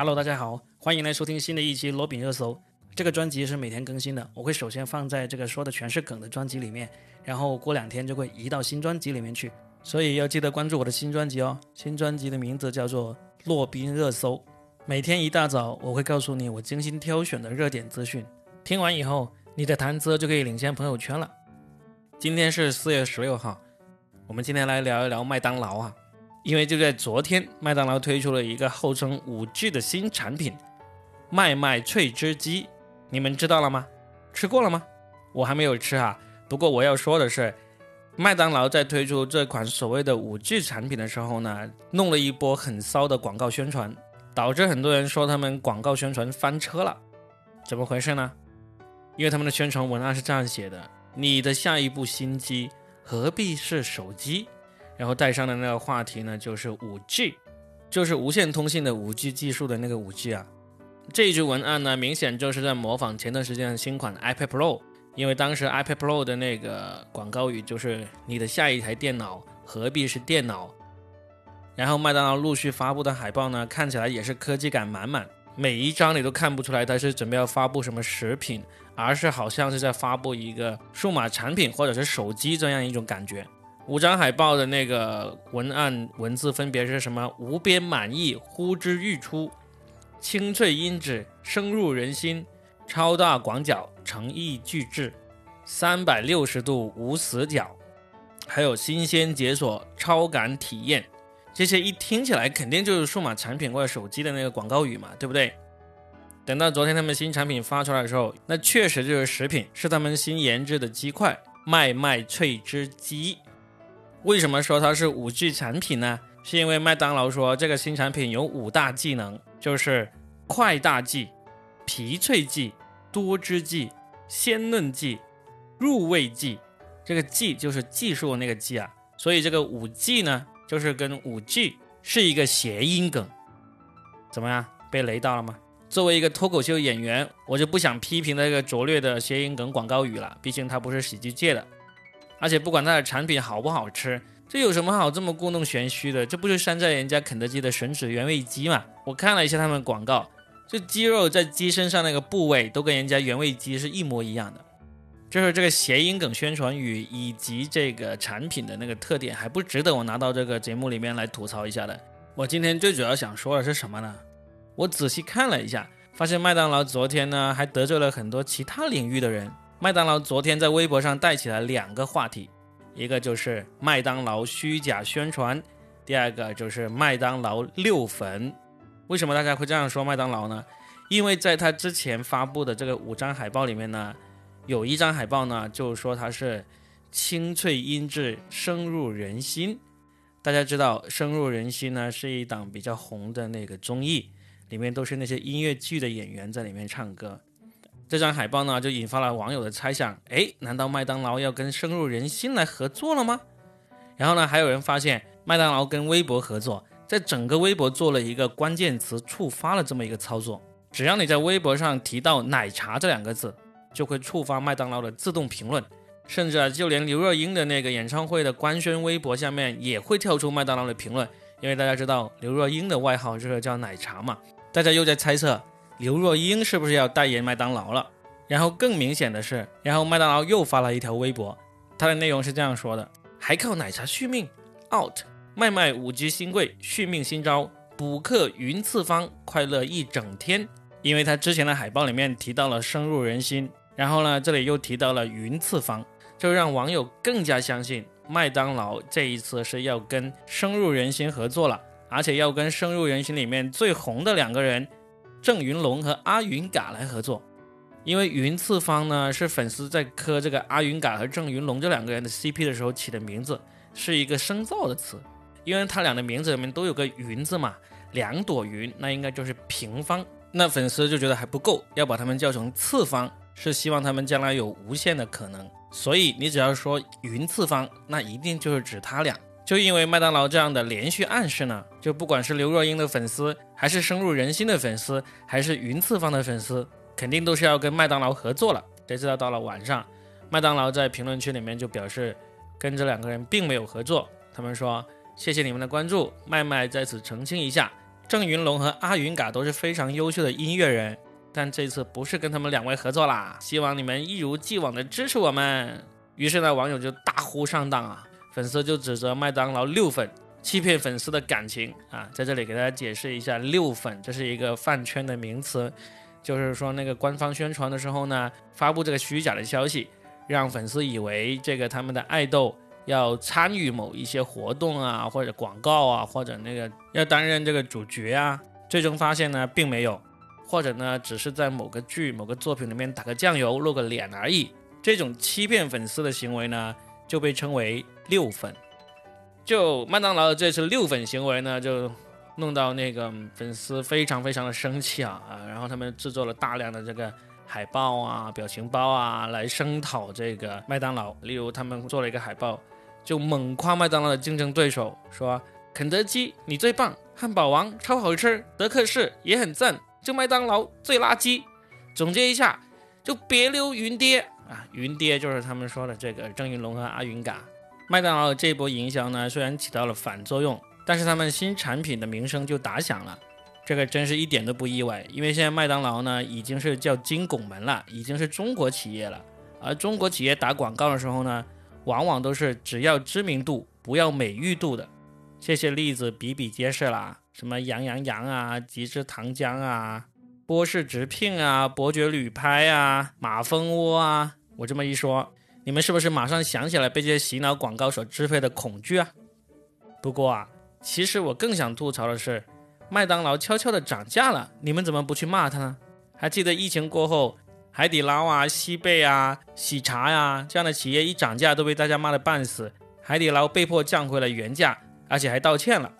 Hello，大家好，欢迎来收听新的一期罗饼热搜。这个专辑是每天更新的，我会首先放在这个说的全是梗的专辑里面，然后过两天就会移到新专辑里面去，所以要记得关注我的新专辑哦。新专辑的名字叫做《洛宾热搜》，每天一大早我会告诉你我精心挑选的热点资讯，听完以后你的谈资就可以领先朋友圈了。今天是四月十六号，我们今天来聊一聊麦当劳啊。因为就在昨天，麦当劳推出了一个号称五 G 的新产品——麦麦脆汁鸡，你们知道了吗？吃过了吗？我还没有吃哈。不过我要说的是，麦当劳在推出这款所谓的五 G 产品的时候呢，弄了一波很骚的广告宣传，导致很多人说他们广告宣传翻车了。怎么回事呢？因为他们的宣传文案是这样写的：“你的下一部新机何必是手机？”然后带上的那个话题呢，就是五 G，就是无线通信的五 G 技术的那个五 G 啊。这一句文案呢，明显就是在模仿前段时间的新款 iPad Pro，因为当时 iPad Pro 的那个广告语就是“你的下一台电脑何必是电脑”。然后麦当劳陆续发布的海报呢，看起来也是科技感满满，每一张你都看不出来它是准备要发布什么食品，而是好像是在发布一个数码产品或者是手机这样一种感觉。五张海报的那个文案文字分别是什么？无边满意，呼之欲出；清脆音质，深入人心；超大广角，诚意巨制；三百六十度无死角，还有新鲜解锁，超感体验。这些一听起来肯定就是数码产品或者手机的那个广告语嘛，对不对？等到昨天他们新产品发出来的时候，那确实就是食品，是他们新研制的鸡块——麦麦脆汁鸡。为什么说它是五 G 产品呢？是因为麦当劳说这个新产品有五大技能，就是快大剂、皮脆剂、多汁剂、鲜嫩剂、入味剂。这个剂就是技术那个剂啊，所以这个五 G 呢，就是跟五 G 是一个谐音梗。怎么样，被雷到了吗？作为一个脱口秀演员，我就不想批评那个拙劣的谐音梗广告语了，毕竟它不是喜剧界的。而且不管它的产品好不好吃，这有什么好这么故弄玄虚的？这不就山寨人家肯德基的吮指原味鸡嘛？我看了一下他们广告，这鸡肉在鸡身上那个部位都跟人家原味鸡是一模一样的。就是这个谐音梗宣传语以及这个产品的那个特点，还不值得我拿到这个节目里面来吐槽一下的。我今天最主要想说的是什么呢？我仔细看了一下，发现麦当劳昨天呢还得罪了很多其他领域的人。麦当劳昨天在微博上带起了两个话题，一个就是麦当劳虚假宣传，第二个就是麦当劳六粉。为什么大家会这样说麦当劳呢？因为在他之前发布的这个五张海报里面呢，有一张海报呢就说它是清脆音质深入人心。大家知道深入人心呢是一档比较红的那个综艺，里面都是那些音乐剧的演员在里面唱歌。这张海报呢，就引发了网友的猜想：哎，难道麦当劳要跟深入人心来合作了吗？然后呢，还有人发现麦当劳跟微博合作，在整个微博做了一个关键词触发了这么一个操作。只要你在微博上提到“奶茶”这两个字，就会触发麦当劳的自动评论，甚至啊，就连刘若英的那个演唱会的官宣微博下面也会跳出麦当劳的评论，因为大家知道刘若英的外号就是叫奶茶嘛。大家又在猜测。刘若英是不是要代言麦当劳了？然后更明显的是，然后麦当劳又发了一条微博，它的内容是这样说的：还靠奶茶续命？out！麦麦五 G 新贵续命新招，补课云次方，快乐一整天。因为他之前的海报里面提到了深入人心，然后呢，这里又提到了云次方，就让网友更加相信麦当劳这一次是要跟深入人心合作了，而且要跟深入人心里面最红的两个人。郑云龙和阿云嘎来合作，因为云次方呢是粉丝在磕这个阿云嘎和郑云龙这两个人的 CP 的时候起的名字，是一个深造的词，因为他俩的名字里面都有个云字嘛，两朵云那应该就是平方，那粉丝就觉得还不够，要把他们叫成次方，是希望他们将来有无限的可能，所以你只要说云次方，那一定就是指他俩。就因为麦当劳这样的连续暗示呢，就不管是刘若英的粉丝，还是深入人心的粉丝，还是云次方的粉丝，肯定都是要跟麦当劳合作了。谁知道到了晚上，麦当劳在评论区里面就表示，跟这两个人并没有合作。他们说：“谢谢你们的关注，麦麦在此澄清一下，郑云龙和阿云嘎都是非常优秀的音乐人，但这次不是跟他们两位合作啦，希望你们一如既往的支持我们。于是呢，网友就大呼上当啊，粉丝就指责麦当劳六粉欺骗粉丝的感情啊，在这里给大家解释一下，六粉这是一个饭圈的名词，就是说那个官方宣传的时候呢，发布这个虚假的消息，让粉丝以为这个他们的爱豆。要参与某一些活动啊，或者广告啊，或者那个要担任这个主角啊，最终发现呢，并没有，或者呢，只是在某个剧、某个作品里面打个酱油、露个脸而已。这种欺骗粉丝的行为呢，就被称为六粉。就麦当劳的这次六粉行为呢，就弄到那个粉丝非常非常的生气啊啊！然后他们制作了大量的这个。海报啊，表情包啊，来声讨这个麦当劳。例如，他们做了一个海报，就猛夸麦当劳的竞争对手，说肯德基你最棒，汉堡王超好吃，德克士也很赞，就麦当劳最垃圾。总结一下，就别留云爹啊！云爹就是他们说的这个郑云龙和阿云嘎。麦当劳这波营销呢，虽然起到了反作用，但是他们新产品的名声就打响了。这个真是一点都不意外，因为现在麦当劳呢已经是叫金拱门了，已经是中国企业了。而中国企业打广告的时候呢，往往都是只要知名度，不要美誉度的。这些例子比比皆是啦，什么羊羊羊啊、极致糖浆啊、波士直聘啊、伯爵旅拍啊、马蜂窝啊。我这么一说，你们是不是马上想起来被这些洗脑广告所支配的恐惧啊？不过啊，其实我更想吐槽的是。麦当劳悄悄的涨价了，你们怎么不去骂他呢？还记得疫情过后，海底捞啊、西贝啊、喜茶呀这样的企业一涨价都被大家骂得半死，海底捞被迫降回了原价，而且还道歉了。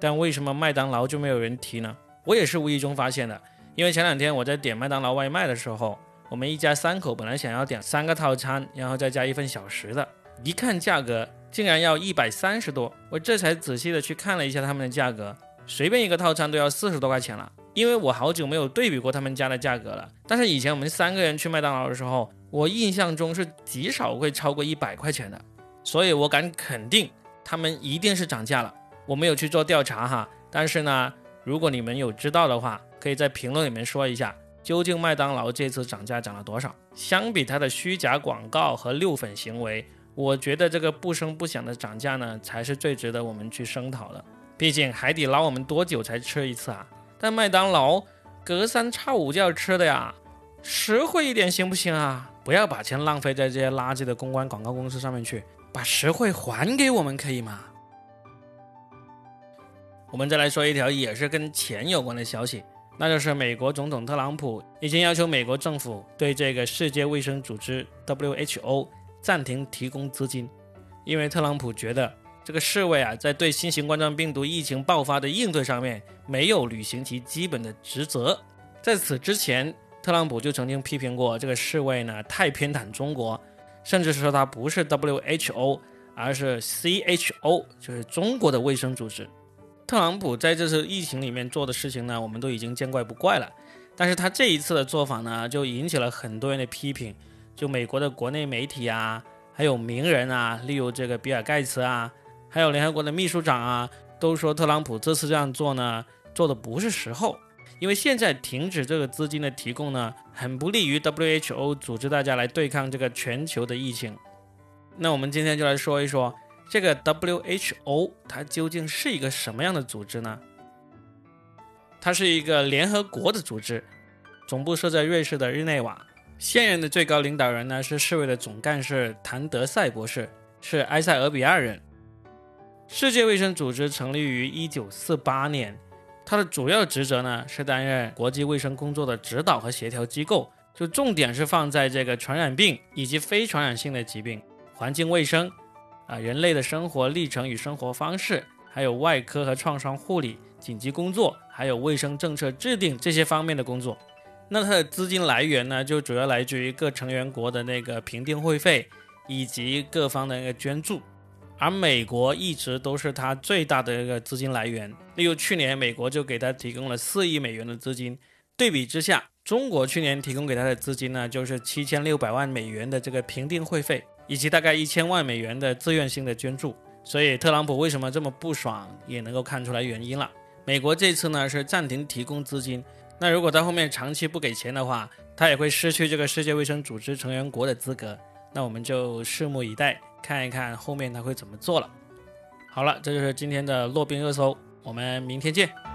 但为什么麦当劳就没有人提呢？我也是无意中发现的，因为前两天我在点麦当劳外卖的时候，我们一家三口本来想要点三个套餐，然后再加一份小食的，一看价格竟然要一百三十多，我这才仔细的去看了一下他们的价格。随便一个套餐都要四十多块钱了，因为我好久没有对比过他们家的价格了。但是以前我们三个人去麦当劳的时候，我印象中是极少会超过一百块钱的，所以我敢肯定他们一定是涨价了。我没有去做调查哈，但是呢，如果你们有知道的话，可以在评论里面说一下，究竟麦当劳这次涨价涨了多少？相比它的虚假广告和六粉行为，我觉得这个不声不响的涨价呢，才是最值得我们去声讨的。毕竟海底捞我们多久才吃一次啊？但麦当劳隔三差五就要吃的呀，实惠一点行不行啊？不要把钱浪费在这些垃圾的公关广告公司上面去，把实惠还给我们可以吗？我们再来说一条也是跟钱有关的消息，那就是美国总统特朗普已经要求美国政府对这个世界卫生组织 WHO 暂停提供资金，因为特朗普觉得。这个世卫啊，在对新型冠状病毒疫情爆发的应对上面，没有履行其基本的职责。在此之前，特朗普就曾经批评过这个世卫呢，太偏袒中国，甚至是说它不是 WHO，而是 CHO，就是中国的卫生组织。特朗普在这次疫情里面做的事情呢，我们都已经见怪不怪了。但是他这一次的做法呢，就引起了很多人的批评，就美国的国内媒体啊，还有名人啊，例如这个比尔盖茨啊。还有联合国的秘书长啊，都说特朗普这次这样做呢，做的不是时候，因为现在停止这个资金的提供呢，很不利于 WHO 组织大家来对抗这个全球的疫情。那我们今天就来说一说这个 WHO 它究竟是一个什么样的组织呢？它是一个联合国的组织，总部设在瑞士的日内瓦，现任的最高领导人呢是世卫的总干事谭德赛博士，是埃塞俄比亚人。世界卫生组织成立于一九四八年，它的主要职责呢是担任国际卫生工作的指导和协调机构，就重点是放在这个传染病以及非传染性的疾病、环境卫生啊、人类的生活历程与生活方式，还有外科和创伤护理、紧急工作，还有卫生政策制定这些方面的工作。那它的资金来源呢，就主要来自于各成员国的那个评定会费以及各方的那个捐助。而美国一直都是它最大的一个资金来源。例如去年，美国就给它提供了四亿美元的资金。对比之下，中国去年提供给它的资金呢，就是七千六百万美元的这个评定会费，以及大概一千万美元的自愿性的捐助。所以，特朗普为什么这么不爽，也能够看出来原因了。美国这次呢是暂停提供资金，那如果他后面长期不给钱的话，他也会失去这个世界卫生组织成员国的资格。那我们就拭目以待，看一看后面他会怎么做了。好了，这就是今天的洛宾热搜，我们明天见。